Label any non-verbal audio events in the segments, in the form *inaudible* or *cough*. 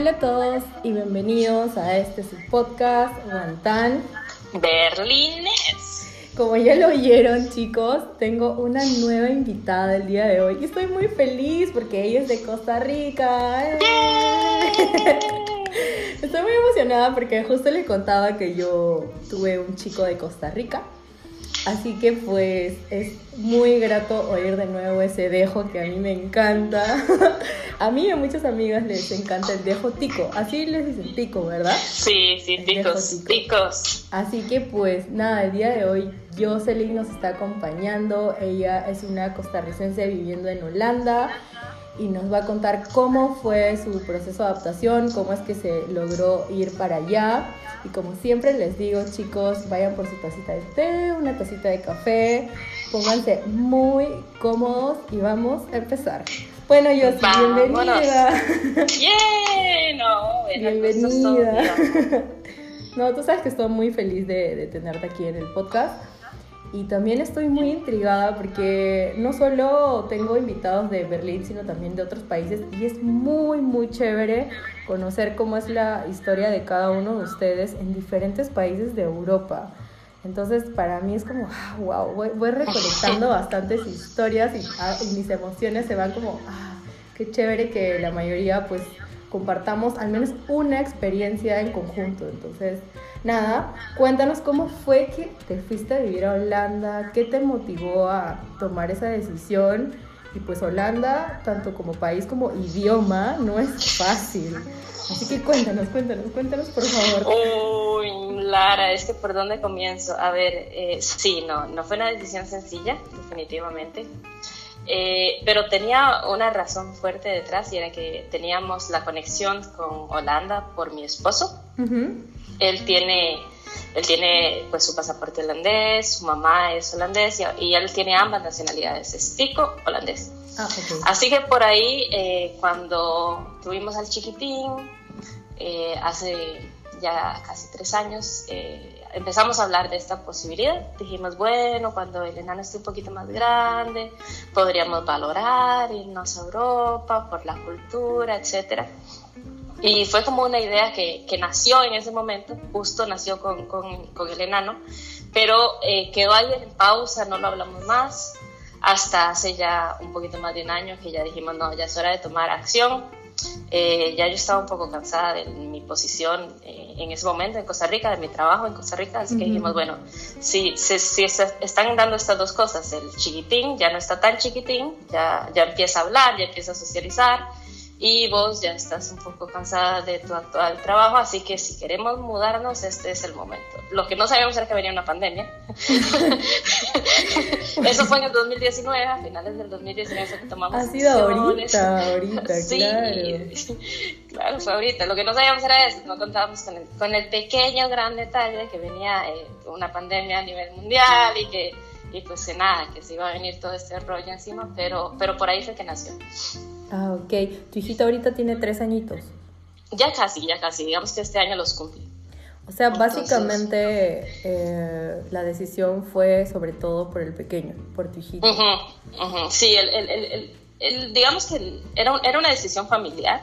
Hola a todos y bienvenidos a este su podcast Guantán Berlines. Como ya lo oyeron chicos, tengo una nueva invitada el día de hoy y estoy muy feliz porque ella es de Costa Rica. *laughs* Estoy muy emocionada porque justo le contaba que yo tuve un chico de Costa Rica Así que pues es muy grato oír de nuevo ese dejo que a mí me encanta. *laughs* a mí y a muchas amigas les encanta el dejo tico. Así les dicen tico, ¿verdad? Sí, sí, ticos, ticos. Así que pues nada, el día de hoy Jocelyn nos está acompañando. Ella es una costarricense viviendo en Holanda y nos va a contar cómo fue su proceso de adaptación, cómo es que se logró ir para allá. Y como siempre les digo, chicos, vayan por su tacita de té, una tacita de café, pónganse muy cómodos y vamos a empezar. Bueno, yo bienvenida. *laughs* Yeah, no, bienvenida. *laughs* No, tú sabes que estoy muy feliz de, de tenerte aquí en el podcast. Y también estoy muy intrigada porque no solo tengo invitados de Berlín, sino también de otros países. Y es muy, muy chévere conocer cómo es la historia de cada uno de ustedes en diferentes países de Europa. Entonces, para mí es como, wow, ah, voy, voy recolectando *laughs* bastantes historias y, ah, y, mis emociones se van como, ah, qué chévere que la mayoría pues compartamos al menos una experiencia en conjunto. Entonces, nada, cuéntanos cómo fue que te fuiste a vivir a Holanda, qué te motivó a tomar esa decisión. Y pues Holanda, tanto como país como idioma, no es fácil. Así que cuéntanos, cuéntanos, cuéntanos por favor. Uy, Lara, es que por dónde comienzo. A ver, eh, sí, no, no fue una decisión sencilla, definitivamente. Eh, pero tenía una razón fuerte detrás y era que teníamos la conexión con Holanda por mi esposo. Él tiene, él tiene pues su pasaporte holandés, su mamá es holandés y, él tiene ambas nacionalidades, es tico holandés. Ah, Así que por ahí, eh, cuando tuvimos al chiquitín, eh, hace ya casi tres años, empezamos a hablar de esta posibilidad. Dijimos, bueno, cuando el enano esté un poquito más grande, podríamos valorar irnos a Europa por la cultura, etc. Y fue como una idea que, que nació en ese momento, justo nació con, con, con el enano, pero eh, quedó ahí en pausa, no lo hablamos más, hasta hace ya un poquito más de un año que ya dijimos, no, ya es hora de tomar acción eh, ya yo estaba un poco cansada de mi posición eh, en ese momento en Costa Rica, de mi trabajo en Costa Rica, así que dijimos, bueno, si, si, si, están dando estas dos cosas, el chiquitín ya no está tan chiquitín, ya, ya empieza a hablar, ya empieza a socializar, y vos ya estás un poco cansada de tu actual trabajo, así que si queremos mudarnos, este es el momento. Lo que no sabíamos era que venía una pandemia. *laughs* Eso fue en el 2019, a finales del 2019 que tomamos Ha sido ahorita, ahorita, *laughs* sí, claro. Claro, fue ahorita. Lo que no sabíamos era eso, no contábamos con el, con el pequeño gran detalle que venía eh, una pandemia a nivel mundial y que y pues nada, que se iba a venir todo este rollo encima, pero, pero por ahí fue que nació. Ah, ok. Tu hijita ahorita tiene tres añitos. Ya casi, ya casi. Digamos que este año los cumple. O sea, básicamente eh, la decisión fue sobre todo por el pequeño, por tu hijito. Sí, el, el, el, digamos que era, era una decisión familiar.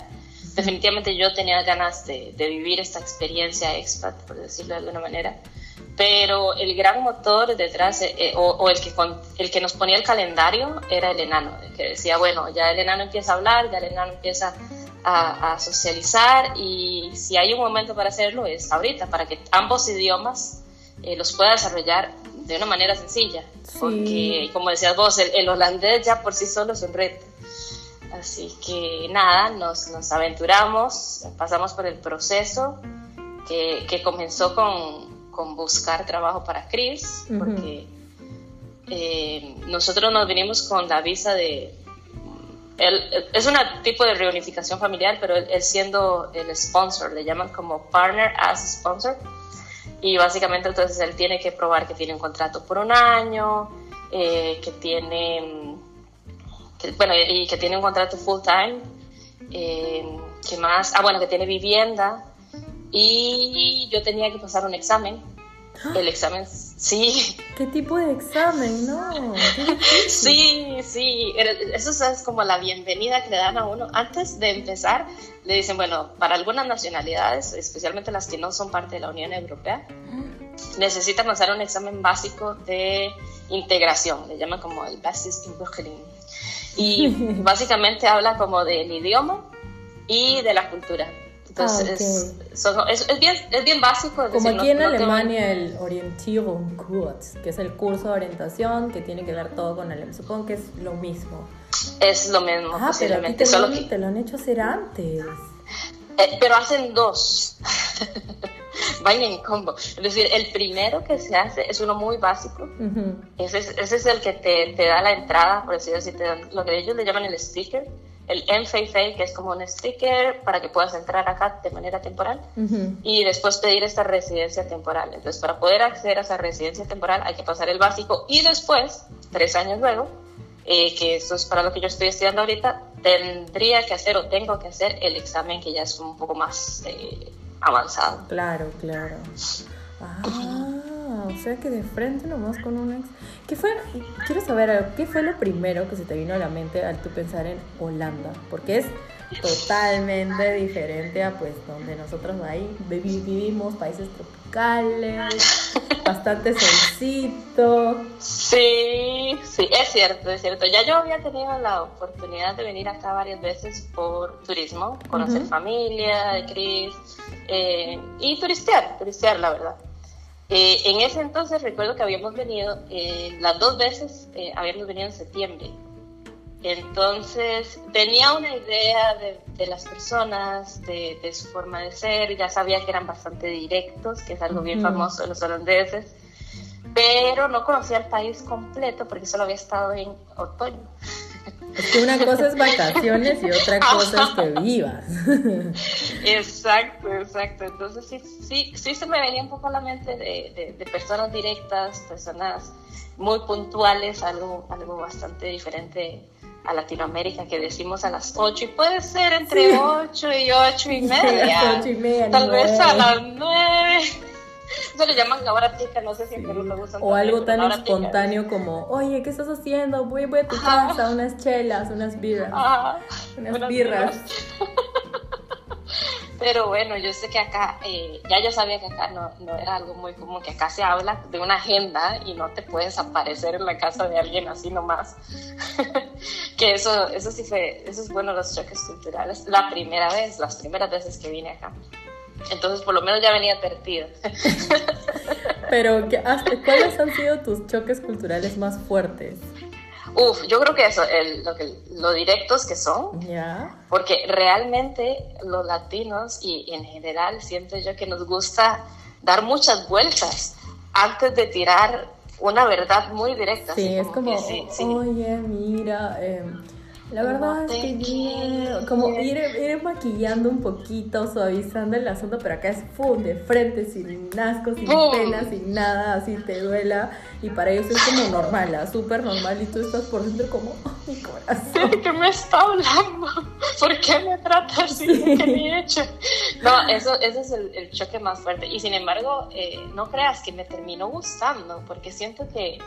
Definitivamente yo tenía ganas de, de, vivir esta experiencia expat, por decirlo de alguna manera pero el gran motor detrás, eh, eh, o, el, que el que nos ponía el calendario, era el enano, que decía, bueno, ya el enano empieza a hablar, ya el enano empieza a, socializar y si hay un momento para hacerlo es ahorita, para que ambos idiomas eh, los pueda desarrollar de una manera sencilla, porque como decías vos, el, holandés ya por sí solo es un reto. Así que nada, nos, nos aventuramos, pasamos por el proceso que, que comenzó con, con buscar trabajo para Chris, porque eh, nosotros nos vinimos con la visa de... es un tipo de reunificación familiar, pero él, siendo el sponsor, le llaman como partner as sponsor, y básicamente entonces él tiene que probar que tiene un contrato por un año, eh, que tiene... bueno, y que tiene un contrato full time, eh, que más, ah bueno, que tiene vivienda, y yo tenía que pasar un examen El examen, sí. ¿Qué tipo de examen? No. sí, sí. Eso es como la bienvenida que le dan a uno. Antes de empezar, le dicen, bueno, para algunas nacionalidades, especialmente las que no son parte de la Unión Europea, necesitan hacer un examen básico de integración. Le llaman como el Basis Inburgeling. Y *laughs* básicamente habla como del idioma y de la cultura. Entonces, ah, es, es, bien, es bien básico. Como aquí en Alemania el Orientierungskurs, que es el curso de orientación que tiene que ver todo con el... Supongo que es lo mismo. Es lo mismo, ah, posiblemente. Pero solo que... te lo han hecho hacer antes. Eh, pero hacen dos. *laughs* Van en combo. Es decir, el primero que se hace es uno muy básico. ese, es, ese, es, el que te, te, da la entrada, por decirlo así, te dan, lo que ellos le llaman el sticker el MFA, que es como un sticker para que puedas entrar acá de manera temporal y después pedir esta residencia temporal. Entonces, para poder acceder a esa residencia temporal hay que pasar el básico y después, tres años luego, eh, que esto es para lo que yo estoy estudiando ahorita, tendría que hacer o tengo que hacer el examen que ya es un poco más eh, avanzado. Claro, claro. Ah, o sea que de frente nomás con un ex. ¿Qué fue? Quiero saber, ¿qué fue lo primero que se te vino a la mente al tú pensar en Holanda? Porque es totalmente diferente a pues donde nosotros ahí vivimos, países tropicales, bastante solcito. Sí, sí, es cierto, es cierto. Ya yo había tenido la oportunidad de venir acá varias veces por turismo, conocer familia de Cris eh, y turistear, turistear la verdad. Eh, en ese entonces recuerdo que habíamos venido, eh, las dos veces habíamos venido en septiembre. Entonces tenía una idea de, las personas, de, su forma de ser, ya sabía que eran bastante directos, que es algo bien famoso de los holandeses, pero no conocía el país completo porque solo había estado en otoño. Es que una cosa es vacaciones y otra cosa es que *laughs* vivas. Exacto, exacto. Entonces sí, sí, sí se me venía un poco a la mente de, de, personas directas, personas muy puntuales, algo, algo bastante diferente a Latinoamérica que decimos a las 8 y puede ser entre 8 y 8 y media. y media Tal vez a las 9. Eso le llaman ahora tica, no sé si Perú lo usan. O algo tan espontáneo como, oye, ¿qué estás haciendo? Voy, voy a tu casa, unas chelas, unas birras. unas, birras. *laughs* Pero bueno, yo sé que acá, eh, ya yo sabía que acá no, no, era algo muy común, que acá se habla de una agenda y no te puedes aparecer en la casa de alguien así nomás. *laughs* que eso, eso sí fue, eso es bueno los choques culturales. La primera vez, las primeras veces que vine acá. Entonces, por lo menos ya venía advertida. *laughs* Pero, ¿cuáles han sido tus choques culturales más fuertes? Uf, yo creo que eso, lo, que, lo directos que son, porque realmente los latinos y en general siento yo que nos gusta dar muchas vueltas antes de tirar una verdad muy directa. Sí, es como, oye, mira, eh, la verdad es que como ir, ir, maquillando un poquito, suavizando el asunto, pero acá es ¡pum! de frente, sin asco, sin pena, sin nada, así te duela. Y para ellos es como normal, ¿ah? súper normal. Y tú estás por dentro como, oh, mi corazón. ¿De qué me está hablando? ¿Por qué me trata así? ¿Qué me he hecho? No, eso, ese es el, choque más fuerte. Y sin embargo, eh, no creas que me terminó gustando, porque siento que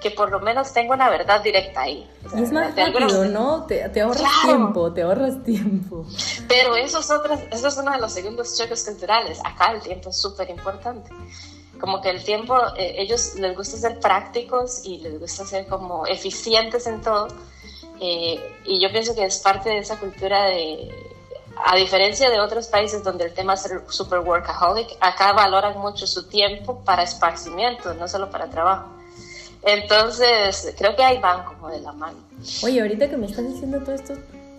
que por lo menos tengo una verdad directa ahí. y es más rápido, ¿no? Te, te ahorras tiempo, te ahorras tiempo. Pero eso es, otra, eso es uno de los segundos choques culturales. Acá el tiempo es súper importante. Como que el tiempo, eh, ellos les gusta ser prácticos y les gusta ser como eficientes en todo. Eh, y yo pienso que es parte de esa cultura de, a diferencia de otros países donde el tema es super workaholic, acá valoran mucho su tiempo para esparcimiento, no solo para trabajo. Entonces, creo que ahí van como de la mano. Oye, ahorita que me estás diciendo todo esto,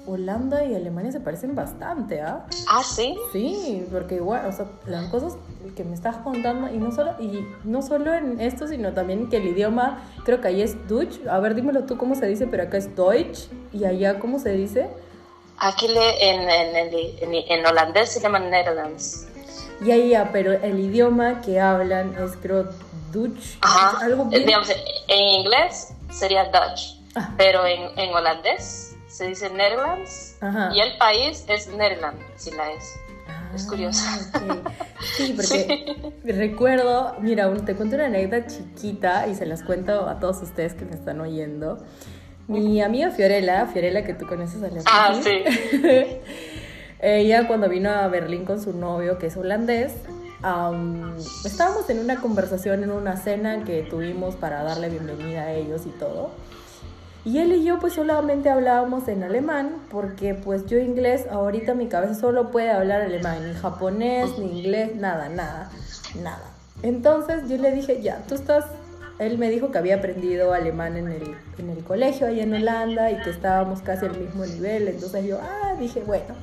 Holanda y Alemania se parecen bastante, ¿ah? ¿Ah, sí? Sí, porque igual, o sea, las cosas que me estás contando, y no solo, y no solo en esto, sino también que el idioma, creo que ahí es Dutch. A ver, dímelo tú cómo se dice, pero acá es Deutsch, y allá cómo se dice. Aquí le, en, en, en, holandés se llama Netherlands. Ya, ya, pero el idioma que hablan es, creo, Dutch. Ajá. Algo en inglés sería Dutch, ah. pero en, en, holandés se dice Netherlands y el país es Nederland, si la es. Ah, es curioso. Ah, sí, *laughs* porque recuerdo, mira, te cuento una anécdota chiquita y se las cuento a todos ustedes que me están oyendo. Mi amiga Fiorella, Fiorella que tú conoces a la Ah, sí. *laughs* Ella cuando vino a Berlín con su novio, que es holandés, estábamos en una conversación, en una cena que tuvimos para darle bienvenida a ellos y todo. Y él y yo pues solamente hablábamos en alemán, porque pues yo inglés, ahorita mi cabeza solo puede hablar alemán, ni japonés, ni inglés, nada, nada, nada. Entonces yo le dije, ya, tú estás, él me dijo que había aprendido alemán en el, en el colegio allá en Holanda y que estábamos casi al mismo nivel, entonces yo, ah, dije, bueno.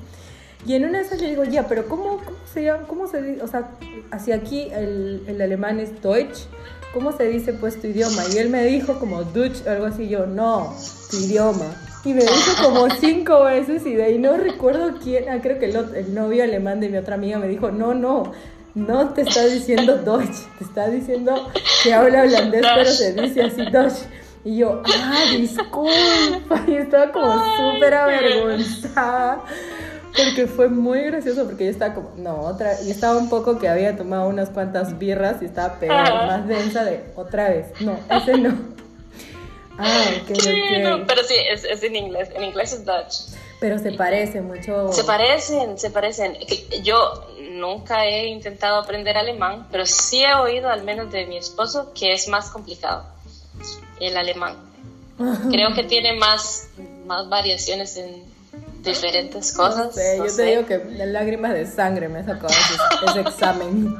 Y en una de esas le digo, ya, pero ¿cómo, cómo se llama? ¿Cómo se dice? O sea, hacia aquí el, el alemán es Deutsch ¿cómo se dice pues tu idioma? Y él me dijo como Dutch, algo así, yo, no, tu idioma. Y me dijo como *laughs* cinco veces y de ahí no recuerdo quién, ah, creo que el, novio alemán de mi otra amiga me dijo, no, no, no te está diciendo Deutsch, te está diciendo que habla holandés, pero se dice así Deutsch. Y yo, ah, disculpa, *laughs* y estaba como súper avergonzada. Porque fue muy gracioso porque yo estaba como, no, otra, y estaba un poco que había tomado unas cuantas birras y estaba peor, más densa de otra vez. No, ese no. Ah, ok, sí, No, pero sí, es, es, en inglés, en inglés es Dutch. Pero se parece mucho. Se parecen, se parecen. Yo nunca he intentado aprender alemán, pero sí he oído, al menos de mi esposo, que es más complicado el alemán. *laughs* Creo que tiene más, más variaciones en, diferentes cosas. yo te digo que lágrimas de sangre me sacó ese, ese examen.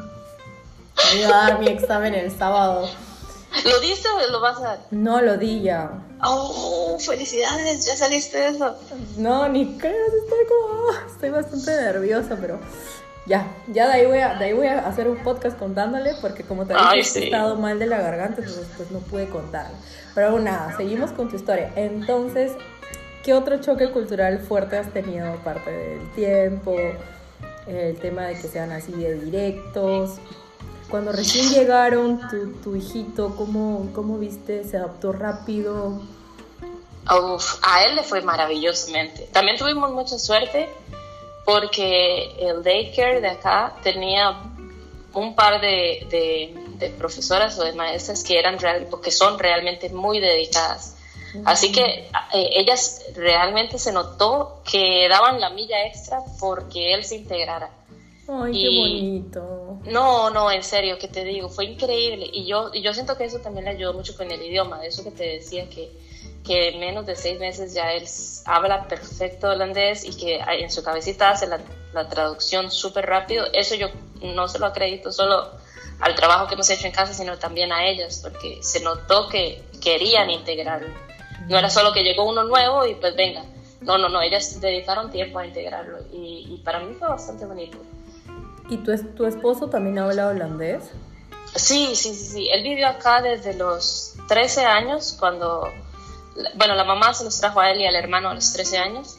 Me iba a dar mi examen el sábado. ¿Lo diste o lo vas a dar? No, lo di ya. ¡Oh, felicidades! ¿Ya saliste de eso? No, ni creo, estoy como... Estoy bastante nerviosa, pero... Ya, ya de ahí, voy a, de ahí voy a hacer un podcast contándole, porque como te dije, he estado mal de la garganta, entonces pues no pude contar. Pero nada, seguimos con tu historia. Entonces, ¿Qué otro choque cultural fuerte has tenido aparte del tiempo? El tema de que sean así de directos. Cuando recién llegaron, tu, tu hijito, ¿cómo, ¿cómo viste? ¿Se adaptó rápido? Uf, a él le fue maravillosamente. También tuvimos mucha suerte porque el daycare de acá tenía un par de, de, de profesoras o de maestras que eran real, que son realmente muy dedicadas Así que eh, ellas realmente se notó que daban la milla extra porque él se integrara. Ay, qué bonito. No, no, en serio, que te digo, fue increíble. Y yo, y yo siento que eso también le ayudó mucho con el idioma, eso que te decía que, que en menos de seis meses ya él habla perfecto holandés y que en su cabecita hace la, la traducción súper rápido. Eso yo no se lo acredito solo al trabajo que hemos hecho en casa, sino también a ellas, porque se notó que querían integrarlo. No era solo que llegó uno nuevo y pues venga. No, no, no, ellas dedicaron tiempo a integrarlo y, para mí fue bastante bonito. ¿Y tu, tu esposo también habla holandés? Sí, sí, sí, sí. Él vivió acá desde los 13 años, cuando, bueno, la mamá se los trajo a él y al hermano a los 13 años.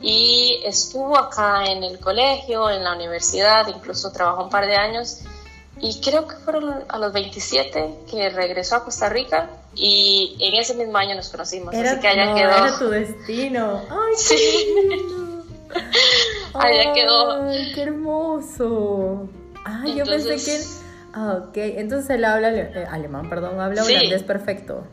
Y estuvo acá en el colegio, en la universidad, incluso trabajó un par de años. Y creo que fueron a los 27 que regresó a Costa Rica y en ese mismo año nos conocimos, era, así que allá no, quedó. Era tu destino. Ay, sí. allá quedó. Ay, qué hermoso. Ay, yo pensé que. Ah, ok. Entonces él habla eh, alemán, perdón, habla holandés perfecto.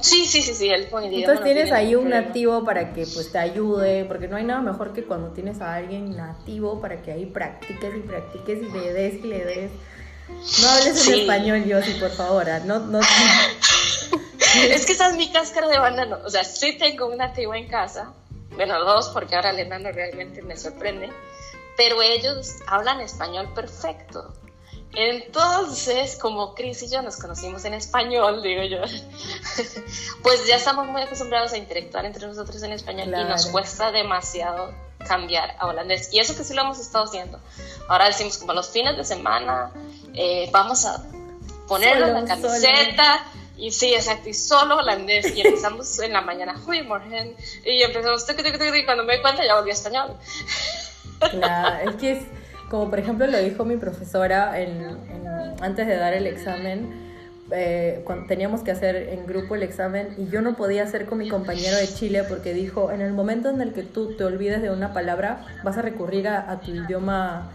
Sí, sí, sí, sí, él pone Entonces tienes ahí un nativo para que pues te ayude, porque no hay nada mejor que cuando tienes a alguien nativo para que ahí practiques y practiques y le des y le des. No hables en español, Yossi, por favor. ¿ah? No, no, *laughs* es que esa es mi cáscara de banano. O sea, sí tengo un nativo en casa. Bueno, dos, porque ahora el enano realmente me sorprende. Pero ellos hablan español perfecto. Entonces, como Chris y yo nos conocimos en español, digo yo, *laughs* pues ya estamos muy acostumbrados a interactuar entre nosotros en español y nos cuesta demasiado cambiar a holandés. Y eso que sí lo hemos estado haciendo. Ahora decimos como los fines de semana, eh, vamos a ponerlo en la camiseta. Y sí, exacto, y solo holandés. Y empezamos *laughs* en la mañana, Goedemorgen. Y empezamos, y cuando me di cuenta ya volví a español. *laughs* Claro, es que es, como por ejemplo lo dijo mi profesora en, antes de dar el examen, eh, cuando teníamos que hacer en grupo el examen y yo no podía hacer con mi compañero de Chile porque dijo, en el momento en el que tú te olvides de una palabra, vas a recurrir a, a tu idioma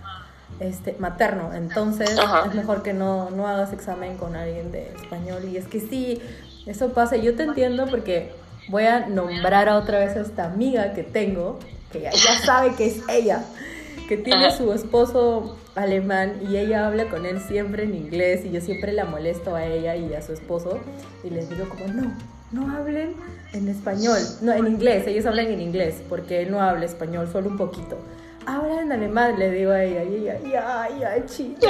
este, materno, entonces es mejor que no, no hagas examen con alguien de español. Y es que sí, eso pasa, yo te entiendo porque voy a nombrar a otra vez a esta amiga que tengo, que ya, sabe que es ella, que tiene su esposo alemán y ella habla con él siempre en inglés y yo siempre la molesto a ella y a su esposo y les digo como no, no hablen en español, no, en inglés, ellos hablan en inglés porque él no habla español, solo un poquito. Habla en alemán, le digo a ella, y ella, ya, ya, chica,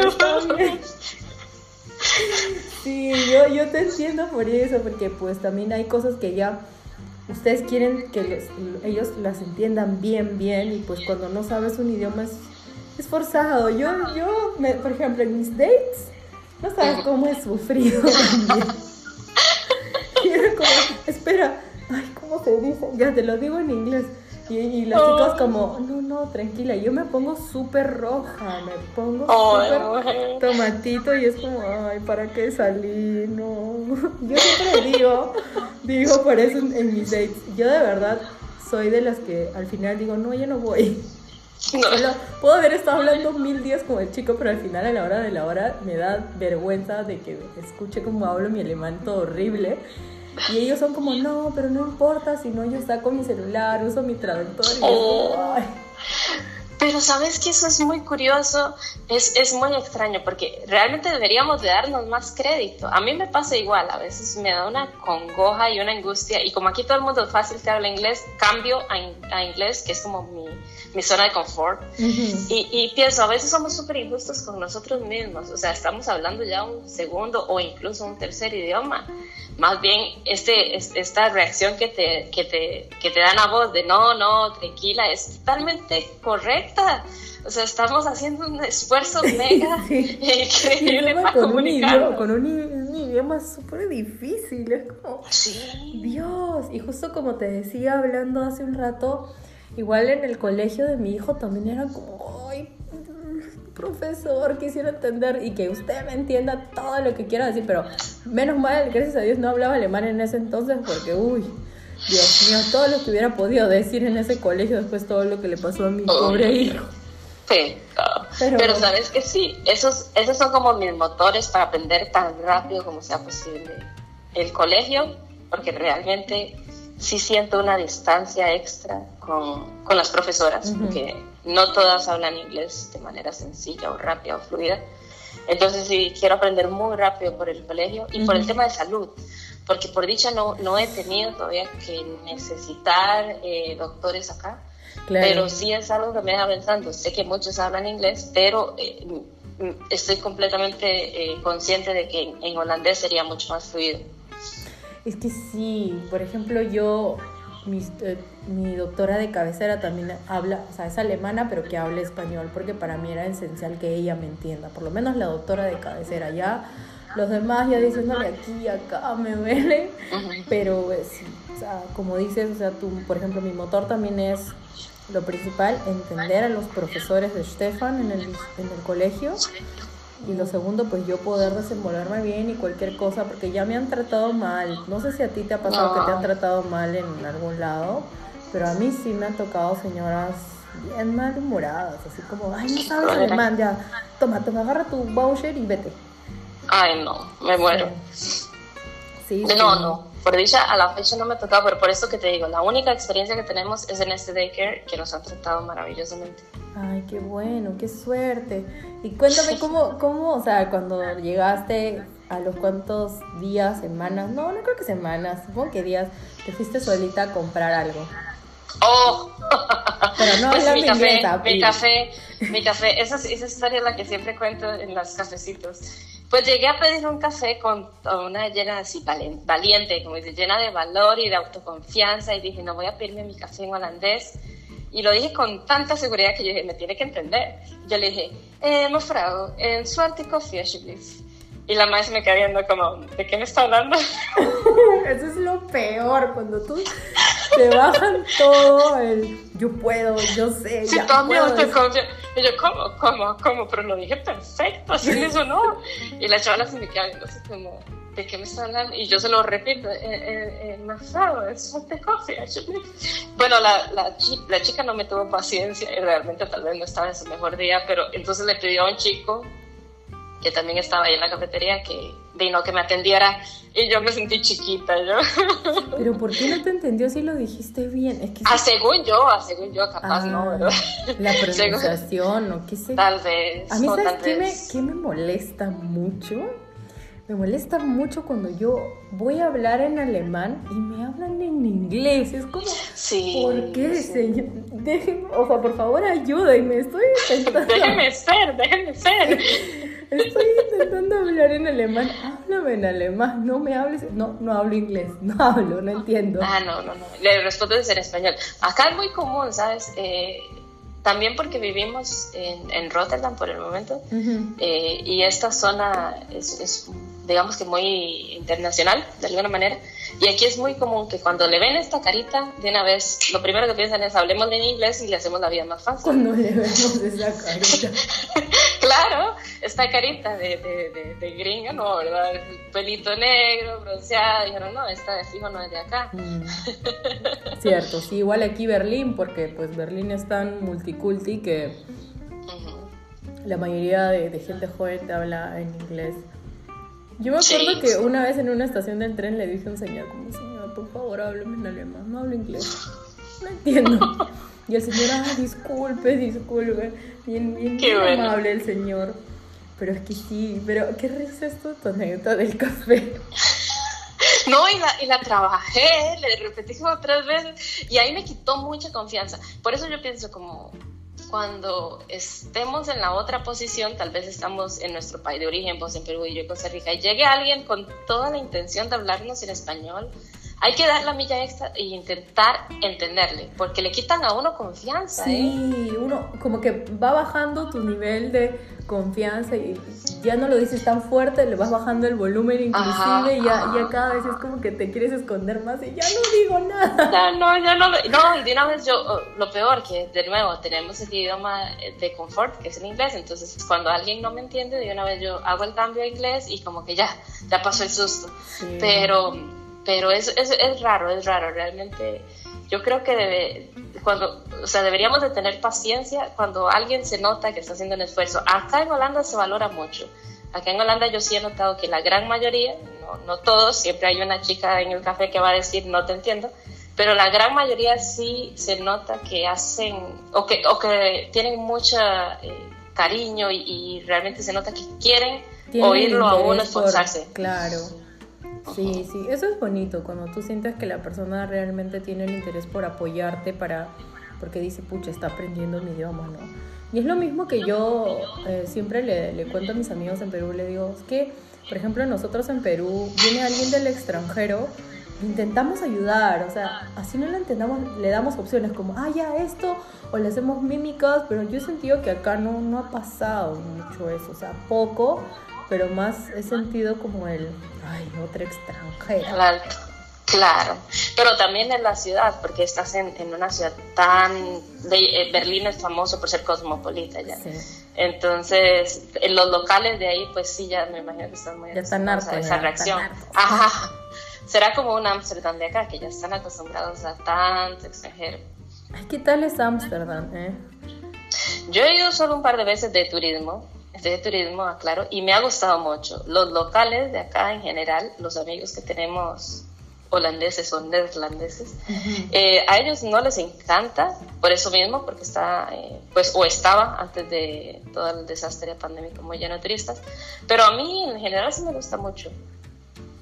Sí, yo, yo te entiendo por eso, porque pues también hay cosas que ya ustedes quieren que ellos las entiendan bien, bien, y pues cuando no sabes un idioma es, forzado. Yo, yo me, por ejemplo, en mis dates, no sabes cómo he sufrido *laughs* también. Y era como, espera, ay, ¿cómo se dice? Ya te lo digo en inglés y, y las chicas como, no, no, tranquila, yo me pongo súper roja, me pongo súper tomatito y es como, ay, ¿para qué salí? No, *laughs* yo siempre digo, digo por eso en, mis dates, yo de verdad soy de las que al final digo, no, yo no voy. puedo haber estado hablando mil días con el chico, pero al final a la hora de la hora me da vergüenza de que escuche cómo hablo mi alemán todo horrible. Y ellos son como, no, pero no importa, si no yo saco mi celular, uso mi traductor. Y oh. Pero sabes que eso es muy curioso, es, es, muy extraño, porque realmente deberíamos de darnos más crédito. A mí me pasa igual, a veces me da una congoja y una angustia, y como aquí todo el mundo fácil te habla inglés, cambio a, a inglés, que es como mi, mi zona de confort. y, y, pienso, a veces somos súper injustos con nosotros mismos, o sea, estamos hablando ya un segundo o incluso un tercer idioma. Más bien, este, esta reacción que te, que, te, que te dan a voz de no, no, tranquila, es totalmente correcta. O sea, estamos haciendo un esfuerzo *laughs* mega *laughs* increíble para con un idioma, con un, idioma súper difícil. Es como, Dios. Y justo como te decía hablando hace un rato, Igual en el colegio de mi hijo también era como, ay, profesor, quisiera entender y que usted me entienda todo lo que quiera decir, pero menos mal, gracias a Dios, no hablaba alemán en ese entonces porque, uy, Dios mío, todo lo que hubiera podido decir en ese colegio después todo lo que le pasó a mi pobre hijo. Sí, pero, sabes que sí, esos, esos son como mis motores para aprender tan rápido como sea posible. El colegio, porque realmente sí siento una distancia extra con, con las profesoras, porque no todas hablan inglés de manera sencilla o rápida o fluida. Entonces sí quiero aprender muy rápido por el colegio y por el tema de salud, porque por dicha no, no he tenido todavía que necesitar eh, doctores acá, pero sí es algo que me deja pensando. Sé que muchos hablan inglés, pero eh, estoy completamente eh, consciente de que en holandés sería mucho más fluido. Es que sí, por ejemplo, yo, mi, eh, mi, doctora de cabecera también habla, o sea, es alemana, pero que habla español, porque para mí era esencial que ella me entienda, por lo menos la doctora de cabecera, ya los demás ya diciéndole aquí y acá me duele, pero sí, o sea, como dices, o sea, tú, por ejemplo, mi motor también es lo principal, entender a los profesores de Stefan en el, en el colegio. Y lo segundo, pues yo poder desenvolverme bien y cualquier cosa, porque ya me han tratado mal. No sé si a ti te ha pasado que te han tratado mal en algún lado, pero a mí sí me han tocado señoras bien malhumoradas, así como, ay, no sabes alemán, ya, toma, toma, agarra tu voucher y vete. Ay, no, me muero. Sí. no, no, por dicha a la fecha no me ha tocado, pero por eso que te digo, la única experiencia que tenemos es en este daycare que nos han tratado maravillosamente. Ay, qué bueno, qué suerte. Y cuéntame *laughs* cómo, cómo, o sea, cuando llegaste a los cuantos días, semanas, no, no creo que semanas, supongo que días, te fuiste solita a comprar algo. Oh, pero no *laughs* pues mi café, mi café, mi café, esa, esa historia es la que siempre cuento en los cafecitos. Pues llegué a pedir un café con una llena así valiente, como dice, llena de valor y de autoconfianza y dije, no voy a pedirme mi café en holandés y lo dije con tanta seguridad que yo dije, me tiene que entender. Yo le dije, eh, mevrouw, en suerte coffee, please. Y la maestra me queda viendo como, ¿de qué me está hablando? *laughs* Eso es lo peor, cuando tú te bajan todo el yo puedo, yo sé, sí, ya todo puedo. Y yo, ¿cómo, cómo, cómo? Pero lo dije perfecto, así *laughs* eso no. Y la chavala se me queda viendo así como, ¿de qué me están hablando? Y yo se lo repito, eh, eh, eh es un coffee, Bueno, la, la, la, chica no me tuvo paciencia y realmente tal vez no estaba en su mejor día, pero entonces le pidió a un chico que también estaba ahí en la cafetería que vino que me atendiera y yo me sentí chiquita yo. Pero ¿por qué no te entendió si lo dijiste bien? Es que ah, según yo, ah, según yo, capaz no, ah, ¿verdad? La *laughs* pronunciación o qué sé. Tal vez. A mí, ¿sabes qué me, qué me molesta mucho? Me molesta mucho cuando yo voy a hablar en alemán y me hablan en inglés. Es como, sí, ¿por qué, señor? Déjenme, o sea, por favor, ayúdenme. Estoy *laughs* intentando. déjenme ser, déjenme ser. *laughs* Estoy intentando hablar en alemán. Háblame en alemán. No me hables. No, no hablo inglés. No hablo, no entiendo. Ah, no, no, no. Le respondes en español. Acá es muy común, ¿sabes? Eh, también porque vivimos en, en, Rotterdam por el momento eh, y esta zona es, es digamos que muy internacional, de alguna manera. Y aquí es muy común que cuando le ven esta carita, de una vez, lo primero que piensan es hablemos en inglés y le hacemos la vida más fácil. Cuando le vemos esa carita. *laughs* claro, esta carita de, de, de, gringa, no, ¿verdad? Pelito negro, bronceada, dijeron, no, esta de fijo no es de acá. Mm. Cierto, sí, igual aquí Berlín, porque pues Berlín es tan multiculti que la mayoría de gente joven te habla en inglés. Yo me acuerdo que una vez en una estación del tren le dije a un señor, como señor, por favor, hábleme en alemán, no hablo inglés. *laughs* No entiendo. Y el señor, ah, disculpe, disculpe. Bien, bien, bien amable el señor. Pero es que sí, pero qué risa esto tu anécdota del café. *laughs* No, y la, y la trabajé, le repetí como tres veces y ahí me quitó mucha confianza. Por eso yo pienso como, cuando estemos en la otra posición, tal vez estamos en nuestro país de origen, vos en Perú y yo en Costa Rica, y llegue alguien con toda la intención de hablarnos en español, hay que dar la milla extra e intentar entenderle, porque le quitan a uno confianza. Sí, ¿eh? uno como que va bajando tu nivel de confianza y ya no lo dices tan fuerte, le vas bajando el volumen inclusive y ya, ya, cada vez es como que te quieres esconder más y ya no digo nada. Ya no, ya no, no, y de una vez yo, oh, lo peor que de nuevo tenemos el idioma de confort, que es el inglés, entonces cuando alguien no me entiende, de una vez yo hago el cambio a inglés y como que ya, ya pasó el susto. Pero pero es, es, es, raro, es raro, realmente yo creo que debe, cuando, o sea, deberíamos de tener paciencia cuando alguien se nota que está haciendo un esfuerzo. Acá en Holanda se valora mucho. Acá en Holanda yo sí he notado que la gran mayoría, no, no todos, siempre hay una chica en el café que va a decir no te entiendo, pero la gran mayoría sí se nota que hacen o que, o que tienen mucho eh, cariño y, realmente se nota que quieren oírlo a uno esforzarse. claro. Sí, sí, eso es bonito, cuando tú sientes que la persona realmente tiene el interés por apoyarte para, porque dice, pucha, está aprendiendo mi idioma, ¿no? Y es lo mismo que yo eh, siempre le, le, cuento a mis amigos en Perú, le digo, es que, por ejemplo, nosotros en Perú, viene alguien del extranjero, intentamos ayudar, o sea, así no lo entendamos, le damos opciones como, ah, ya esto, o le hacemos mímicas, pero yo he sentido que acá no, no ha pasado mucho eso, o sea, poco, pero más he sentido como el, ay, otra extranjera. Claro, claro. Pero también en la ciudad, porque estás en, en una ciudad tan... De, eh, Berlín es famoso por ser cosmopolita ya. Entonces, en los locales de ahí, pues sí, ya me imagino que están muy... Ya están hartos. Esa reacción. Ajá. Será como un Ámsterdam de acá, que ya están acostumbrados a tanto extranjero. Ay, ¿qué tal es Ámsterdam, eh? Yo he ido solo un par de veces de turismo de turismo, aclaro, y me ha gustado mucho. Los locales de acá en general, los amigos que tenemos holandeses o neerlandeses, eh, a ellos no les encanta, por eso mismo, porque está, eh, pues, o estaba antes de todo el desastre pandémico muy lleno de turistas, pero a mí en general sí me gusta mucho.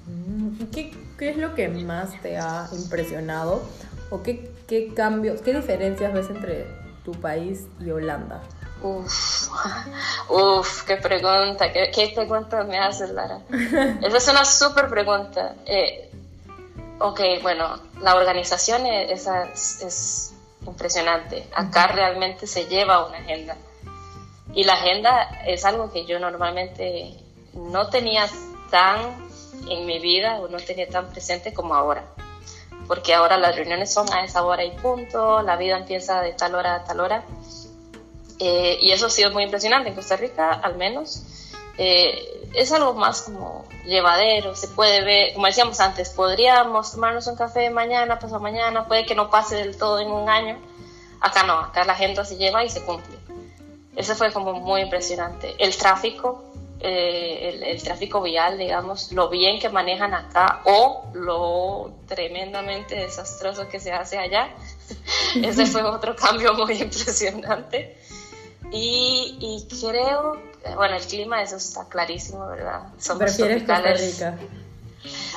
Mm, ¿Qué, qué es lo que más te ha impresionado? ¿O qué, qué cambios, qué diferencias ves entre tu país y Holanda? Uf, *laughs* uf, qué pregunta, qué, qué pregunta me haces, Lara. *laughs* Esa es una súper pregunta. Eh, ok, bueno, la organización es, es, impresionante. Acá realmente se lleva una agenda. Y la agenda es algo que yo normalmente no tenía tan en mi vida o no tenía tan presente como ahora. Porque ahora las reuniones son a esa hora y punto, la vida empieza de tal hora a tal hora. Eh, y eso ha sido muy impresionante. En Costa Rica, al menos, eh, es algo más como llevadero, se puede ver, como decíamos antes, podríamos tomarnos un café mañana, pasado mañana, puede que no pase del todo en un año. Acá no, acá la agenda se lleva y se cumple. Eso fue como muy impresionante. El tráfico, eh, el, tráfico vial, digamos, lo bien que manejan acá o lo tremendamente desastroso que se hace allá. *laughs* Ese fue otro cambio muy impresionante. Y, y creo bueno, el clima, eso está clarísimo, ¿verdad? Somos ¿Prefieres Costa Rica?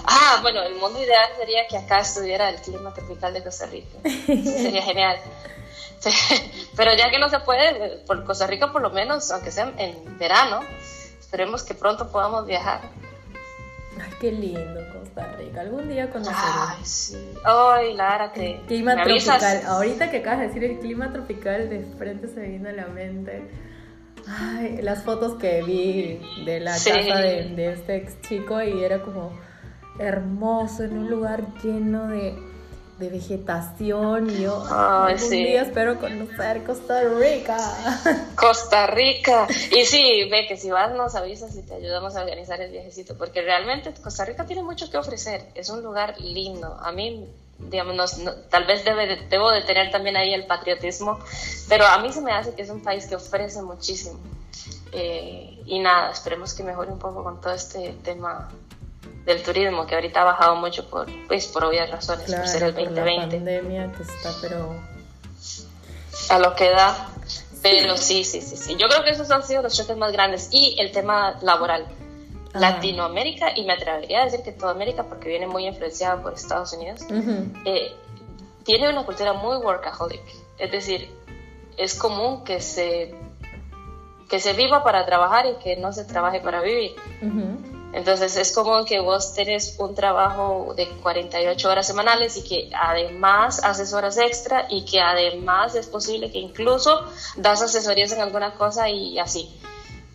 Ah, bueno, el mundo ideal sería que acá estuviera el clima tropical de Costa Rica. *laughs* sería genial. *laughs* Pero ya que no se puede, por Costa Rica por lo menos, aunque sea en verano, esperemos que pronto podamos viajar. Ay, qué lindo Rica. Algún día conoceré. Ay, sí. Ay, Lara, que. Clima tropical. Ahorita que acabas de decir el clima tropical, de frente se me viene a la mente Ay, las fotos que vi de la casa de, este ex chico y era como hermoso en un lugar lleno de, vegetación y yo Ay, sí. día espero conocer Costa Rica. *laughs* Costa Rica. Y sí, ve que si vas nos avisas y te ayudamos a organizar el viajecito, porque realmente Costa Rica tiene mucho que ofrecer. Es un lugar lindo. A mí digamos, tal vez debe debo de tener también ahí el patriotismo, pero a mí se me hace que es un país que ofrece muchísimo. Eh, y nada, esperemos que mejore un poco con todo este tema del turismo, que ahorita ha bajado mucho por, pues, por obvias razones, por ser el 2020. la pandemia que está, pero... A lo que da. Pero sí, sí, sí, sí. Yo creo que esos han sido los choques más grandes. Y el tema laboral Latinoamérica, y me atrevería a decir que toda América, porque viene muy influenciada por Estados Unidos, eh, tiene una cultura muy workaholic. Es decir, es común que se, que se viva para trabajar y que no se trabaje para vivir. Entonces es común que vos tenés un trabajo de 48 horas semanales y que además haces horas extra y que además es posible que incluso das asesorías en alguna cosa y así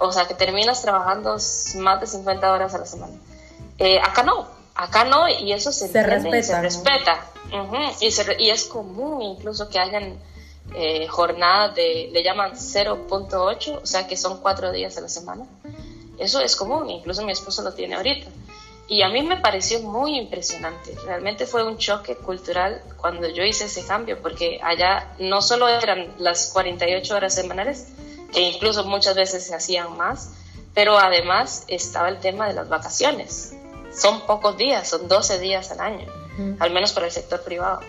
o sea, que terminas trabajando más de 50 horas a la semana. Eh, acá no, acá no, y eso se, respeta. Se respeta. y, es común incluso que hayan eh, jornadas de, le llaman 0.8, o sea, que son cuatro días a la semana. Eso es común, incluso mi esposo lo tiene ahorita. Y a mí me pareció muy impresionante. Realmente fue un choque cultural cuando yo hice ese cambio, porque allá no solo eran las 48 horas semanales, e incluso muchas veces se hacían más, pero además estaba el tema de las vacaciones. Son pocos días, son 12 días al año, al menos para el sector privado.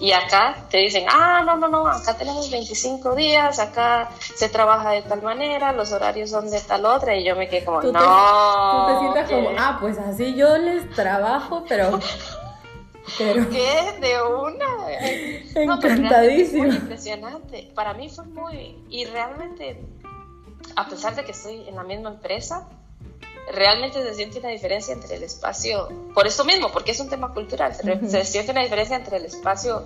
Y acá te dicen, ah, no, no, no, acá tenemos 25 días, acá se trabaja de tal manera, los horarios son de tal otra, y yo me quedé como, no. tú te sientas como, ah, pues así yo les trabajo, pero pero... ¿Qué? De una. *laughs* Encantadísimo. muy impresionante. Para mí fue muy... Y realmente, a pesar de que estoy en la misma empresa, realmente se siente una diferencia entre el espacio, por eso mismo, porque es un tema cultural, se, siente una diferencia entre el espacio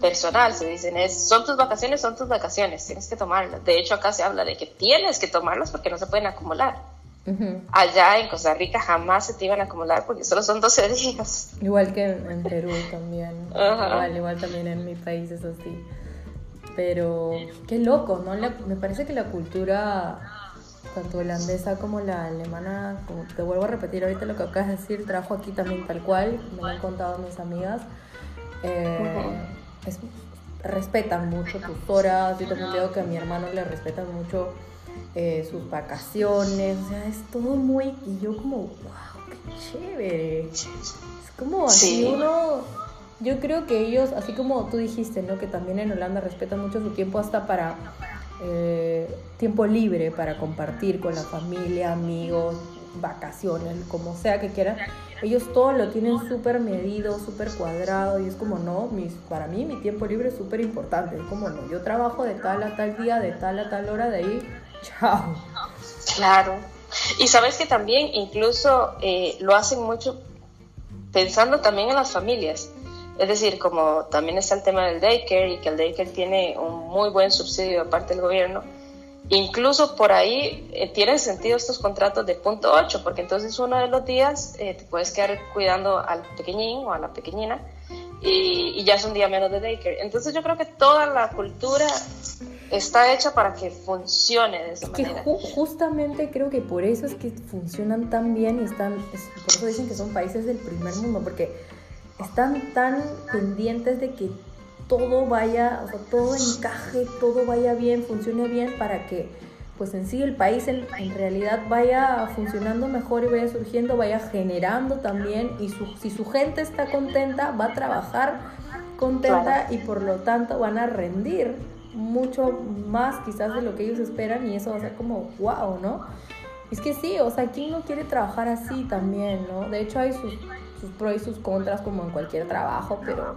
personal, se dicen, es, son tus vacaciones, son tus vacaciones, tienes que tomarlas. De hecho, acá se habla de que tienes que tomarlas porque no se pueden acumular. Allá en Costa Rica jamás se te iban a acumular porque solo son 12 días. Igual que en, Perú también. igual, igual, también en mi país es así. Pero qué loco, ¿no? me parece que la cultura, tanto holandesa como la alemana, como te vuelvo a repetir ahorita lo que acabas de decir, trajo aquí también tal cual, me lo han contado mis amigas. Eh, respetan mucho tus horas. Yo también digo que a mi hermano le respetan mucho eh, sus vacaciones, o sea, es todo muy... Y yo como, wow, qué chévere. Es como así uno... Yo creo que ellos, así como tú dijiste, ¿no? Que también en Holanda respetan mucho su tiempo hasta para eh, tiempo libre, para compartir con la familia, amigos, vacaciones, como sea que quieran. Ellos todo lo tienen súper medido, súper cuadrado y es como, no, para mí mi tiempo libre es súper importante. Es como, no, yo trabajo de tal a tal día, de tal a tal hora, de ahí *laughs* Chao. Claro. Y sabes que también incluso eh, lo hacen mucho pensando también en las familias. Es decir, como también está el tema del daycare y que el daycare tiene un muy buen subsidio de parte del gobierno, incluso por ahí eh, tienen sentido estos contratos de punto 8, porque entonces uno de los días eh, te puedes quedar cuidando al pequeñín o a la pequeñina y, y, ya es un día menos de daycare. Entonces yo creo que toda la cultura está hecha para que funcione de esa manera. justamente creo que por eso es que funcionan tan bien y están, por eso dicen que son países del primer mundo, porque están tan pendientes de que todo vaya, o sea, todo encaje, todo vaya bien, funcione bien para que pues en sí el país en, realidad vaya funcionando mejor y vaya surgiendo, vaya generando también y si su gente está contenta va a trabajar contenta y por lo tanto van a rendir mucho más quizás de lo que ellos esperan y eso va a ser como wow, ¿no? Es que sí, o sea, ¿quién no quiere trabajar así también, ¿no? De hecho hay sus, sus pros y sus contras como en cualquier trabajo, pero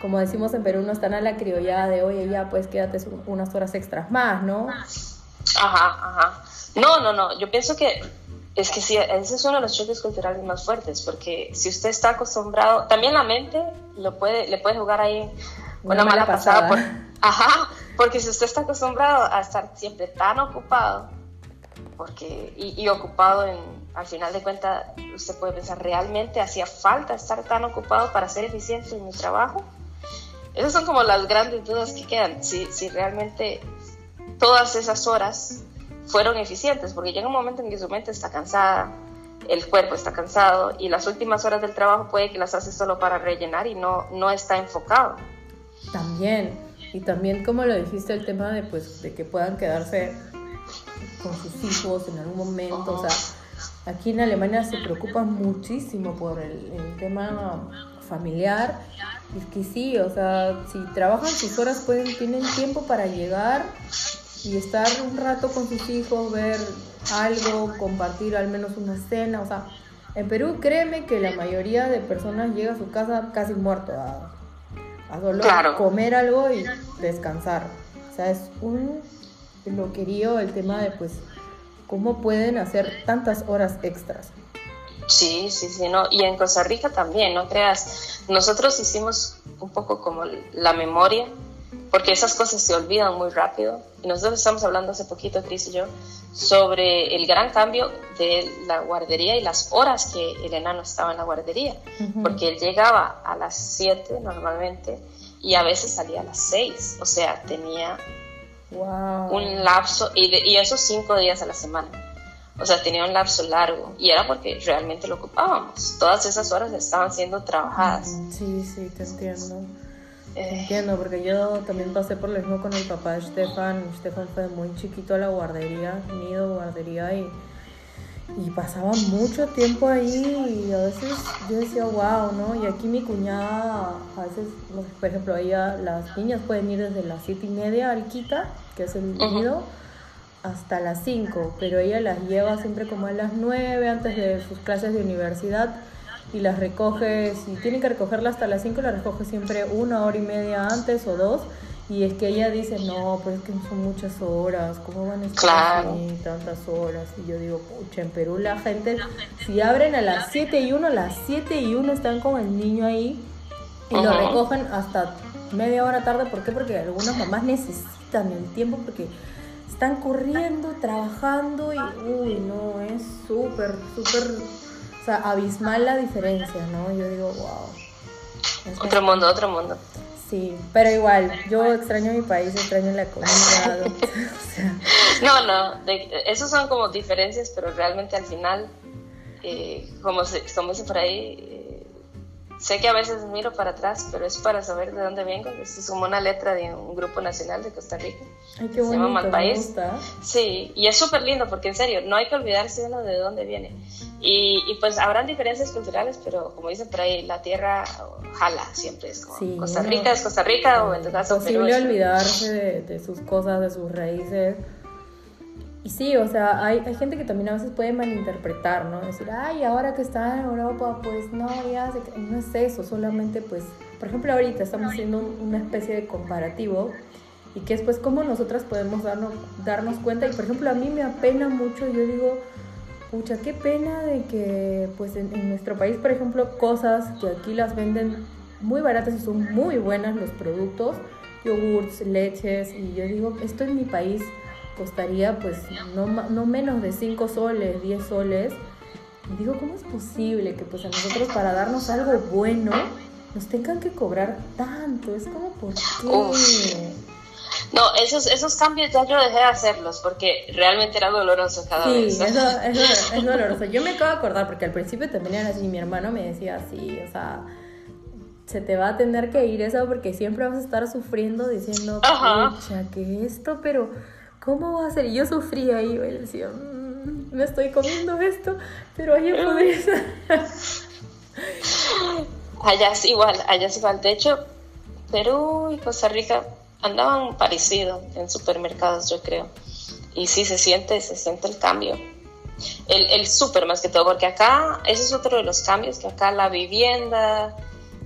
como decimos en Perú, no están a la criollada de, oye, ya, pues quédate unas horas extras más, ¿no? Ajá, ajá. No, no, no, yo pienso que es que sí, ese es uno de los choques culturales más fuertes, porque si usted está acostumbrado, también la mente lo puede, le puede jugar ahí una, mala, pasada. *laughs* ajá, porque si usted está acostumbrado a estar siempre tan ocupado, porque, y, y ocupado en, al final de cuentas, usted puede pensar, ¿realmente hacía falta estar tan ocupado para ser eficiente en mi trabajo? Esas son como las grandes dudas que quedan, si, si realmente todas esas horas fueron eficientes, porque llega un momento en que su mente está cansada, el cuerpo está cansado y las últimas horas del trabajo puede que las hace solo para rellenar y no, no está enfocado. También, y también como lo dijiste, el tema de, pues, de que puedan quedarse con sus hijos en algún momento, o sea, aquí en Alemania se preocupan muchísimo por el, el tema familiar es que sí, o sea, si trabajan sus horas, pueden, tienen tiempo para llegar y estar un rato con sus hijos, ver algo, compartir al menos una cena. O sea, en Perú créeme que la mayoría de personas llega a su casa casi muerto, a, a solo comer algo y descansar. O sea, es un lo querido el tema de pues cómo pueden hacer tantas horas extras. Sí, sí, sí, no. Y en Costa Rica también, no creas. Nosotros hicimos un poco como la memoria, porque esas cosas se olvidan muy rápido. Y nosotros estamos hablando hace poquito, Cris y yo, sobre el gran cambio de la guardería y las horas que el enano estaba en la guardería. Porque él llegaba a las 7 normalmente y a veces salía a las 6. O sea, tenía un lapso, y, y esos cinco días a la semana. O sea, tenía un lapso largo y era porque realmente lo ocupábamos. Todas esas horas estaban siendo trabajadas. Sí, sí, te entiendo. Te eh. entiendo, porque yo también pasé por lo mismo con el papá de Stefan. Stefan fue muy chiquito a la guardería, nido, guardería, y, y pasaba mucho tiempo ahí. Y a veces yo decía, wow, ¿no? Y aquí mi cuñada, a veces, por ejemplo, ella, las niñas pueden ir desde las siete y media al Quita, que es el nido hasta las 5, pero ella las lleva siempre como a las 9 antes de sus clases de universidad y las recoge, si tiene que recogerla hasta las 5, la recoge siempre una hora y media antes o dos. Y es que ella dice, no, pues es que son muchas horas, ¿cómo van a estar tantas horas? Y yo digo, pucha, en Perú la gente, si abren a las 7 y 1, a las 7 y 1 están con el niño ahí y lo recogen hasta media hora tarde. ¿Por qué? Porque algunas mamás necesitan el tiempo porque están corriendo, trabajando y, uy, no, es súper, súper, o sea, abismal la diferencia, ¿no? Yo digo, wow. otro mundo, otro mundo. Sí, pero igual, yo extraño mi país, extraño la comida. *laughs* No, no, esos son como diferencias, pero realmente al final, eh, como, dice por ahí, Sé que a veces miro para atrás, pero es para saber de dónde vengo. Es como una letra de un grupo nacional de Costa Rica. Ay, qué bonito, Se llama Malpaís. Sí, y es súper lindo porque en serio, no hay que olvidarse uno de dónde viene. Y, y, pues habrán diferencias culturales, pero como dicen por ahí, la tierra jala siempre. Es como Costa Rica es Costa Rica o en tu caso Perú. Es olvidarse de, de sus cosas, de sus raíces y sí, o sea, hay, hay, gente que también a veces puede malinterpretar, ¿no? Decir, ay, ahora que está en Europa, pues no, ya, no es eso, solamente pues, por ejemplo, ahorita estamos haciendo una especie de comparativo y que es pues cómo nosotras podemos darnos, darnos cuenta. Y por ejemplo, a mí me apena mucho, yo digo, pucha, qué pena de que pues en, en nuestro país, por ejemplo, cosas que aquí las venden muy baratas y son muy buenas los productos, yogurts, leches, y yo digo, esto en mi país costaría pues no, no menos de 5 soles, 10 soles. Y digo, ¿cómo es posible que pues a nosotros para darnos algo bueno nos tengan que cobrar tanto? Es como, ¿por qué? No, esos, esos cambios ya yo dejé de hacerlos porque realmente era doloroso cada vez. Sí, eso, *laughs* es doloroso. Yo me acabo de acordar porque al principio también era así, mi hermano me decía así, o sea, se te va a tener que ir eso porque siempre vas a estar sufriendo diciendo, pucha, que esto, pero ¿cómo va a ser? Y yo sufría ahí, y decía, mm, me estoy comiendo esto, pero allá podría ser. Allá es igual, allá es igual. De hecho, Perú y Costa Rica andaban parecidos en supermercados, yo creo. Y sí se siente, se siente el cambio. El, el súper más que todo, porque acá, ese es otro de los cambios, que acá la vivienda,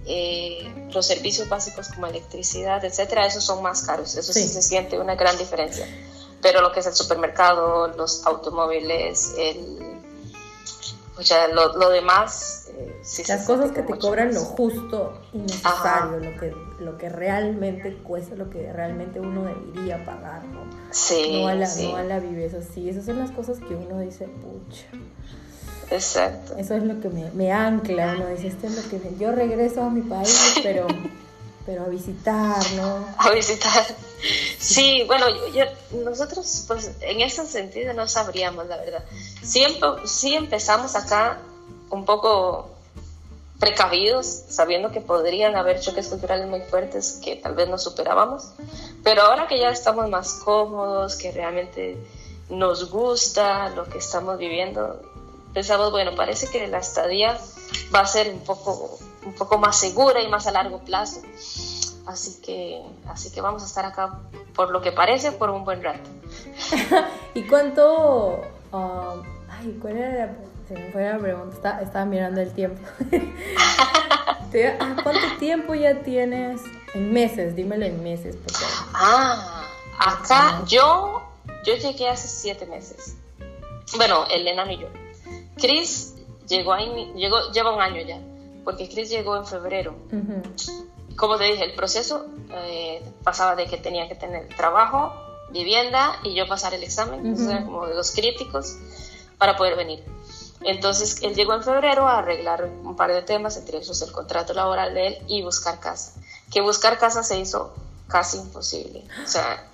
eh, los servicios básicos como electricidad, etcétera, esos son más caros. Eso sí. se siente una gran diferencia. Pero lo que es el supermercado, los automóviles, el, o sea, lo, lo demás las cosas que te cobran lo justo y necesario, lo que, lo que realmente cuesta, lo que realmente uno debería pagar, ¿no? Sí, no a la, no a la viveza, sí, esas son las cosas que uno dice, pucha. Exacto. Eso es lo que me, me ancla, uno dice, esto es lo que yo regreso a mi país, *laughs* pero, pero a visitar, ¿no? *laughs* A visitar. Sí, bueno, yo, nosotros pues en ese sentido no sabríamos, la verdad. Siempre, sí empezamos acá un poco precavidos, sabiendo que podrían haber choques culturales muy fuertes que tal vez no superábamos, pero ahora que ya estamos más cómodos, que realmente nos gusta lo que estamos viviendo, pensamos, bueno, parece que la estadía va a ser un poco, un poco más segura y más a largo plazo. Así que, así que vamos a estar acá, por lo que parece, por un buen rato. *laughs* ¿Y cuánto... Um, ay, ¿cuál era la se me fue la pregunta, estaba, mirando el tiempo. *laughs* Ah, ¿Cuánto tiempo ya tienes? En meses, dímelo en meses, por favor. Ah, acá yo, yo llegué hace siete meses. Bueno, Elena y yo. Chris llegó ahí, llegó, lleva un año ya, porque Chris llegó en febrero. Como te dije, el proceso eh, pasaba de que tenía que tener trabajo, vivienda y yo pasar el examen, entonces eran como de los críticos para poder venir. Entonces él llegó en febrero a arreglar un par de temas, entre esos el contrato laboral de él y buscar casa. Que buscar casa se hizo casi imposible. O sea,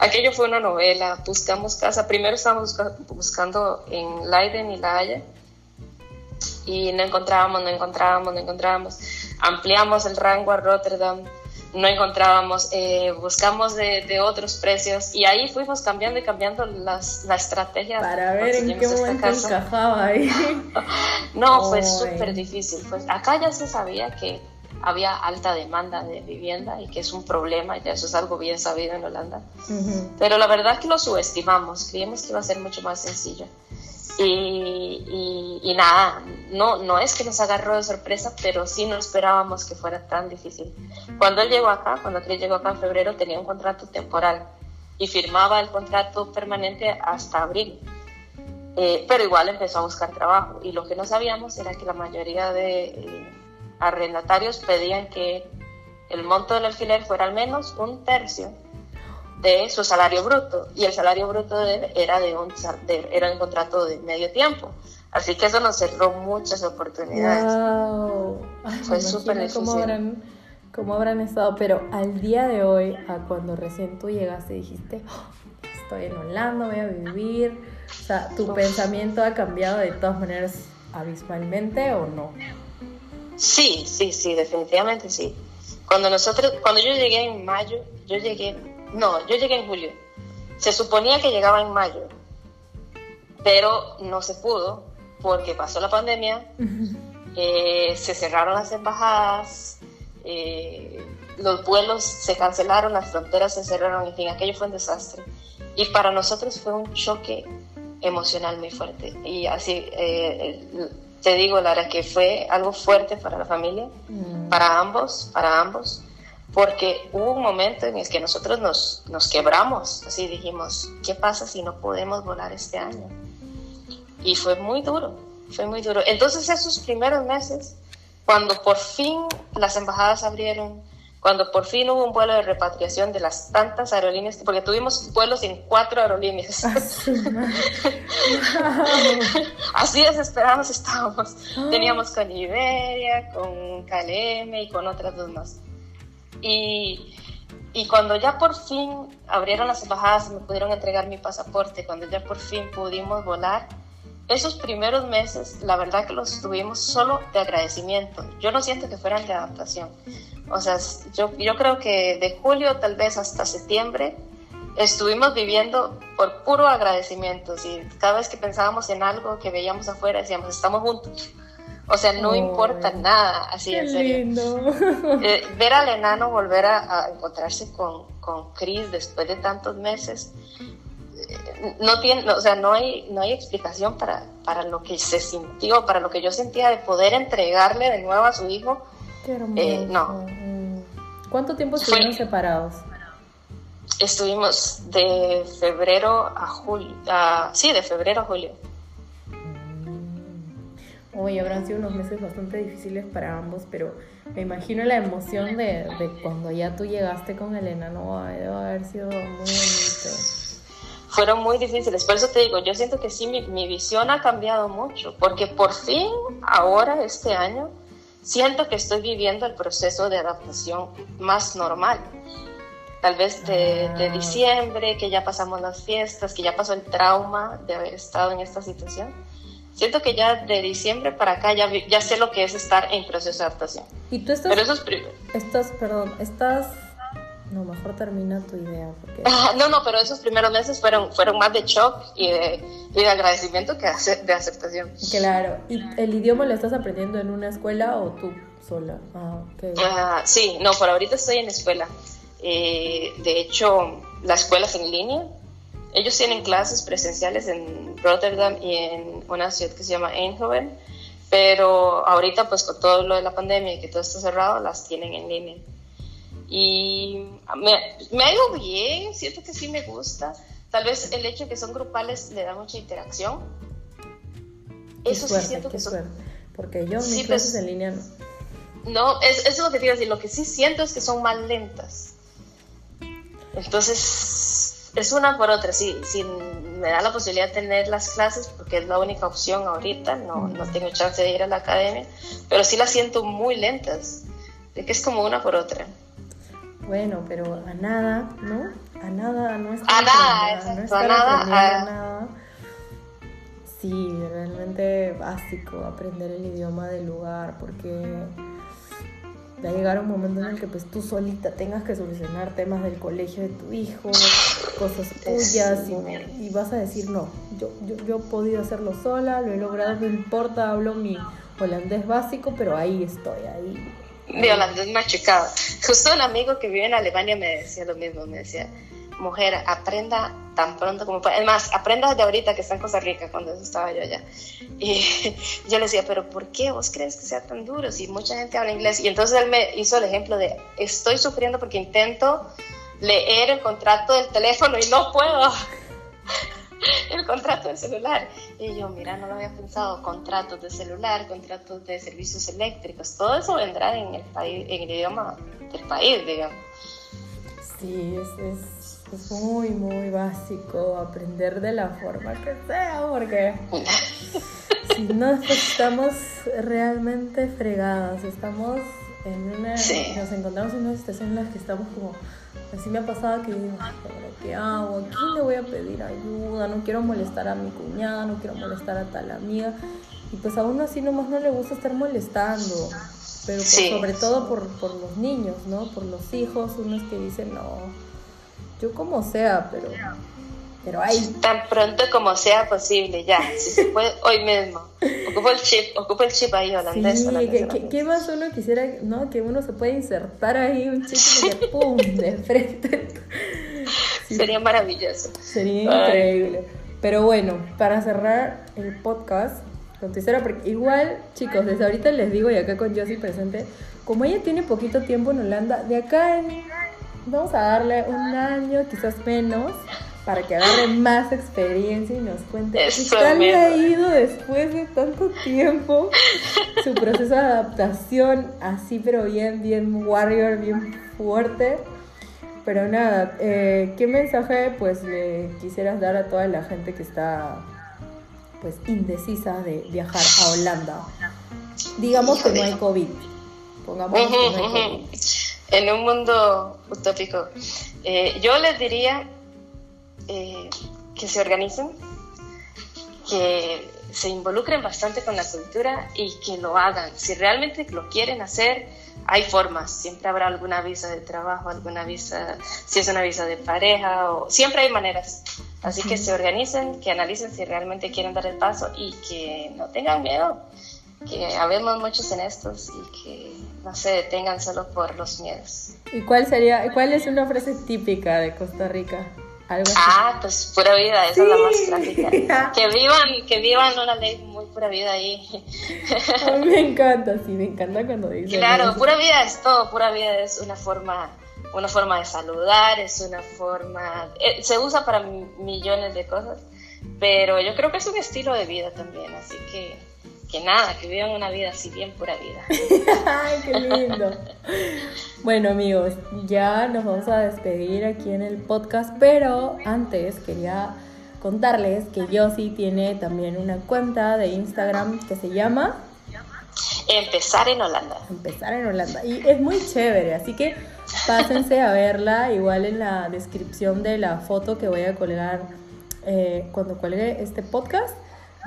aquello fue una novela. Buscamos casa. Primero estábamos buscando en Leiden y La Haya y no encontrábamos, no encontrábamos, no encontrábamos. Ampliamos el rango a Rotterdam no encontrábamos, eh, buscamos de, otros precios y ahí fuimos cambiando y cambiando las, la estrategia. Para ver en qué momento encajaba ahí. *laughs* no, fue súper difícil. Pues acá ya se sabía que había alta demanda de vivienda y que es un problema, ya eso es algo bien sabido en Holanda. Pero la verdad es que lo subestimamos, creíamos que iba a ser mucho más sencillo. Y, y, nada, no, no es que nos agarró de sorpresa, pero sí no esperábamos que fuera tan difícil. Cuando él llegó acá, cuando Chris llegó acá en febrero, tenía un contrato temporal y firmaba el contrato permanente hasta abril. Eh, pero igual empezó a buscar trabajo y lo que no sabíamos era que la mayoría de eh, arrendatarios pedían que el monto del alquiler fuera al menos un tercio de su salario bruto y el salario bruto de él era de un, era un contrato de medio tiempo. Así que eso nos cerró muchas oportunidades. Fue súper difícil. Cómo habrán, cómo habrán estado, pero al día de hoy, a cuando recién tú llegaste, dijiste, oh, estoy en Holanda, voy a vivir. O sea, ¿tu pensamiento ha cambiado de todas maneras abismalmente o no? Sí, sí, sí, definitivamente sí. Cuando nosotros, cuando yo llegué en mayo, yo llegué no, yo llegué en julio. Se suponía que llegaba en mayo, pero no se pudo porque pasó la pandemia, eh, se cerraron las embajadas, eh, los vuelos se cancelaron, las fronteras se cerraron, en fin, aquello fue un desastre. Y para nosotros fue un choque emocional muy fuerte. Y así, eh, te digo, Lara, que fue algo fuerte para la familia, mm. para ambos, para ambos porque hubo un momento en el que nosotros nos, nos quebramos, así dijimos, ¿qué pasa si no podemos volar este año? Y fue muy duro, fue muy duro. Entonces esos primeros meses, cuando por fin las embajadas abrieron, cuando por fin hubo un vuelo de repatriación de las tantas aerolíneas, porque tuvimos vuelos en cuatro aerolíneas. *laughs* Así desesperados estábamos. Teníamos con Iberia, con KLM y con otras dos más. Y, y cuando ya por fin abrieron las embajadas y me pudieron entregar mi pasaporte, cuando ya por fin pudimos volar, esos primeros meses, la verdad que los tuvimos solo de agradecimiento. Yo no siento que fueran de adaptación. O sea, yo, yo creo que de julio tal vez hasta septiembre estuvimos viviendo por puro agradecimiento. Y cada vez que pensábamos en algo que veíamos afuera, decíamos, estamos juntos. O sea, no importa nada, así en serio. Eh, ver al enano volver a, encontrarse con, con Chris después de tantos meses, eh, no tiene, o sea, no hay, no hay explicación para, para lo que se sintió, para lo que yo sentía de poder entregarle de nuevo a su hijo. Qué eh, no. ¿Cuánto tiempo estuvieron separados? Estuvimos de febrero a julio, sí, de febrero a julio. Hoy habrán sido unos meses bastante difíciles para ambos, pero me imagino la emoción de, de cuando ya tú llegaste con Elena, no debe haber sido muy bonito. Fueron muy difíciles, por eso te digo, yo siento que sí, mi, mi visión ha cambiado mucho, porque por fin, ahora, este año, siento que estoy viviendo el proceso de adaptación más normal. Tal vez de, de, ah. diciembre, que ya pasamos las fiestas, que ya pasó el trauma de haber estado en esta situación siento que ya de diciembre para acá ya, ya sé lo que es estar en proceso de adaptación. Y tú estás... Pero eso es Estás, perdón, estás... No, mejor termina tu idea. Porque... *laughs* no, no, pero esos primeros meses fueron, fueron más de shock y de, y de agradecimiento que de aceptación. Claro. ¿Y el idioma lo estás aprendiendo en una escuela o tú sola? Ah, okay. Ah, sí, no, por ahorita estoy en escuela. Eh, de hecho, la escuela es en línea ellos tienen clases presenciales en Rotterdam y en una ciudad que se llama Eindhoven, pero ahorita pues con todo lo de la pandemia y que todo está cerrado, las tienen en línea. Y me, me ha ido bien, siento que sí me gusta. Tal vez el hecho de que son grupales le da mucha interacción. Eso sí siento que son... Porque yo mis clases pues, en línea no. No, es, es lo que te iba a decir. Lo que sí siento es que son más lentas. Entonces, es una por otra, sí, si me da la posibilidad de tener las clases, porque es la única opción ahorita, no, no tengo chance de ir a la academia, pero sí las siento muy lentas, de que es como una por otra. Bueno, pero a nada, ¿no? A nada, no es a nada, no a nada, a nada. Sí, realmente básico aprender el idioma del lugar, porque va a llegar un momento en el que pues tú solita tengas que solucionar temas del colegio de tu hijo, cosas tuyas y, vas a decir no, yo, yo, yo, he podido hacerlo sola, lo he logrado, no importa, hablo mi holandés básico, pero ahí estoy, ahí. Mi holandés machicado. Justo un amigo que vive en Alemania me decía lo mismo, me decía, mujer, aprenda tan pronto como pueda. Es más, aprenda de ahorita que está en Costa Rica, cuando estaba yo allá. *laughs* Y yo le decía, pero ¿por qué vos crees que sea tan duro si mucha gente habla inglés? Y entonces él me hizo el ejemplo de, estoy sufriendo porque intento leer el contrato del teléfono y no puedo. *laughs* el contrato del celular. Y yo, mira, no lo había pensado, contratos de celular, contratos de servicios eléctricos, todo eso vendrá en el país, en el idioma del país, digamos. Sí, es es muy, muy básico aprender de la forma que sea, porque *laughs* si no estamos realmente fregadas, estamos en una, nos encontramos en una situación en la que estamos como, así me ha pasado que digo, ¿qué hago? ¿A quién le voy a pedir ayuda? No quiero molestar a mi cuñada, no quiero molestar a tal amiga. Y pues a uno así nomás no le gusta estar molestando, pero sobre todo por, por los niños, ¿no? Por los hijos, unos que dicen, no, yo como sea, pero, pero ahí. Tan pronto como sea posible, ya. Si se puede, hoy mismo. Ocupo el chip, ocupo el chip ahí holandés. Sí, ¿qué, más uno quisiera, no? Que uno se puede insertar ahí un chip y de pum, de frente. Sería maravilloso. Sería increíble. Pero bueno, para cerrar el podcast, con porque igual, chicos, desde ahorita les digo, y acá con Josie presente, como ella tiene poquito tiempo en Holanda, de acá en vamos a darle un año, quizás menos, para que agarre más experiencia y nos cuente qué tal le ha ido después de tanto tiempo su proceso de adaptación, así pero bien, bien warrior, bien fuerte. Pero nada, eh, ¿qué mensaje pues le quisieras dar a toda la gente que está pues indecisa de viajar a Holanda? Digamos que no hay COVID. Pongamos que no hay COVID en un mundo utópico, eh, yo les diría eh, que se organicen, que se involucren bastante con la cultura y que lo hagan. Si realmente lo quieren hacer, hay formas. Siempre habrá alguna visa de trabajo, alguna visa, si es una visa de pareja, o siempre hay maneras. Así que se organicen, que analicen si realmente quieren dar el paso y que no tengan miedo, que habemos muchos en estos y que no se detengan solo por los miedos. ¿Y cuál sería, cuál es una frase típica de Costa Rica? Ah, pues pura vida, esa es la más clásica. *laughs* que vivan, que vivan una ley muy pura vida ahí. Me encanta, sí, me encanta cuando dicen Claro, pura vida es todo, pura vida es una forma, una forma de saludar, es una forma, eh, se usa para millones de cosas, pero yo creo que es un estilo de vida también, así que que nada, que vivan una vida así bien pura vida. *laughs* Ay, qué lindo. bueno, amigos, ya nos vamos a despedir aquí en el podcast, pero antes quería contarles que Yossi tiene también una cuenta de Instagram que se llama Empezar en Holanda. Empezar en Holanda. Y es muy chévere, así que pásense a verla, igual en la descripción de la foto que voy a colgar eh, cuando cuelgue este podcast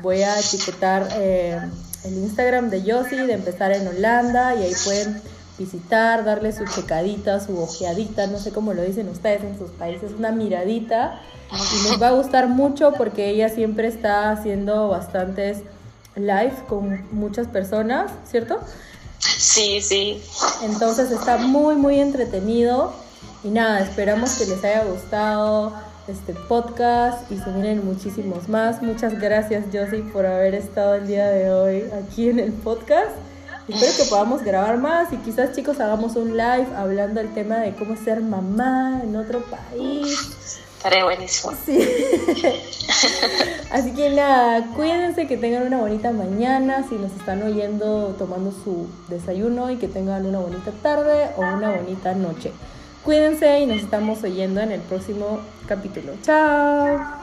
Voy a etiquetar eh, el Instagram de Yossi, de empezar en Holanda, y ahí pueden visitar, darle su checadita, su ojeadita, no sé cómo lo dicen ustedes en sus países, una miradita. Y les va a gustar mucho porque ella siempre está haciendo bastantes live con muchas personas, ¿cierto? Sí, sí. Entonces está muy, muy entretenido. Y nada, esperamos que les haya gustado este podcast y se vienen muchísimos más. Muchas gracias Josie por haber estado el día de hoy aquí en el podcast. Espero que podamos grabar más y quizás chicos hagamos un live hablando del tema de cómo ser mamá en otro país. Estaré buenísimo. Sí. Así que nada, cuídense, que tengan una bonita mañana, si nos están oyendo tomando su desayuno y que tengan una bonita tarde o una bonita noche. Cuídense y nos estamos oyendo en el próximo capítulo. Chao.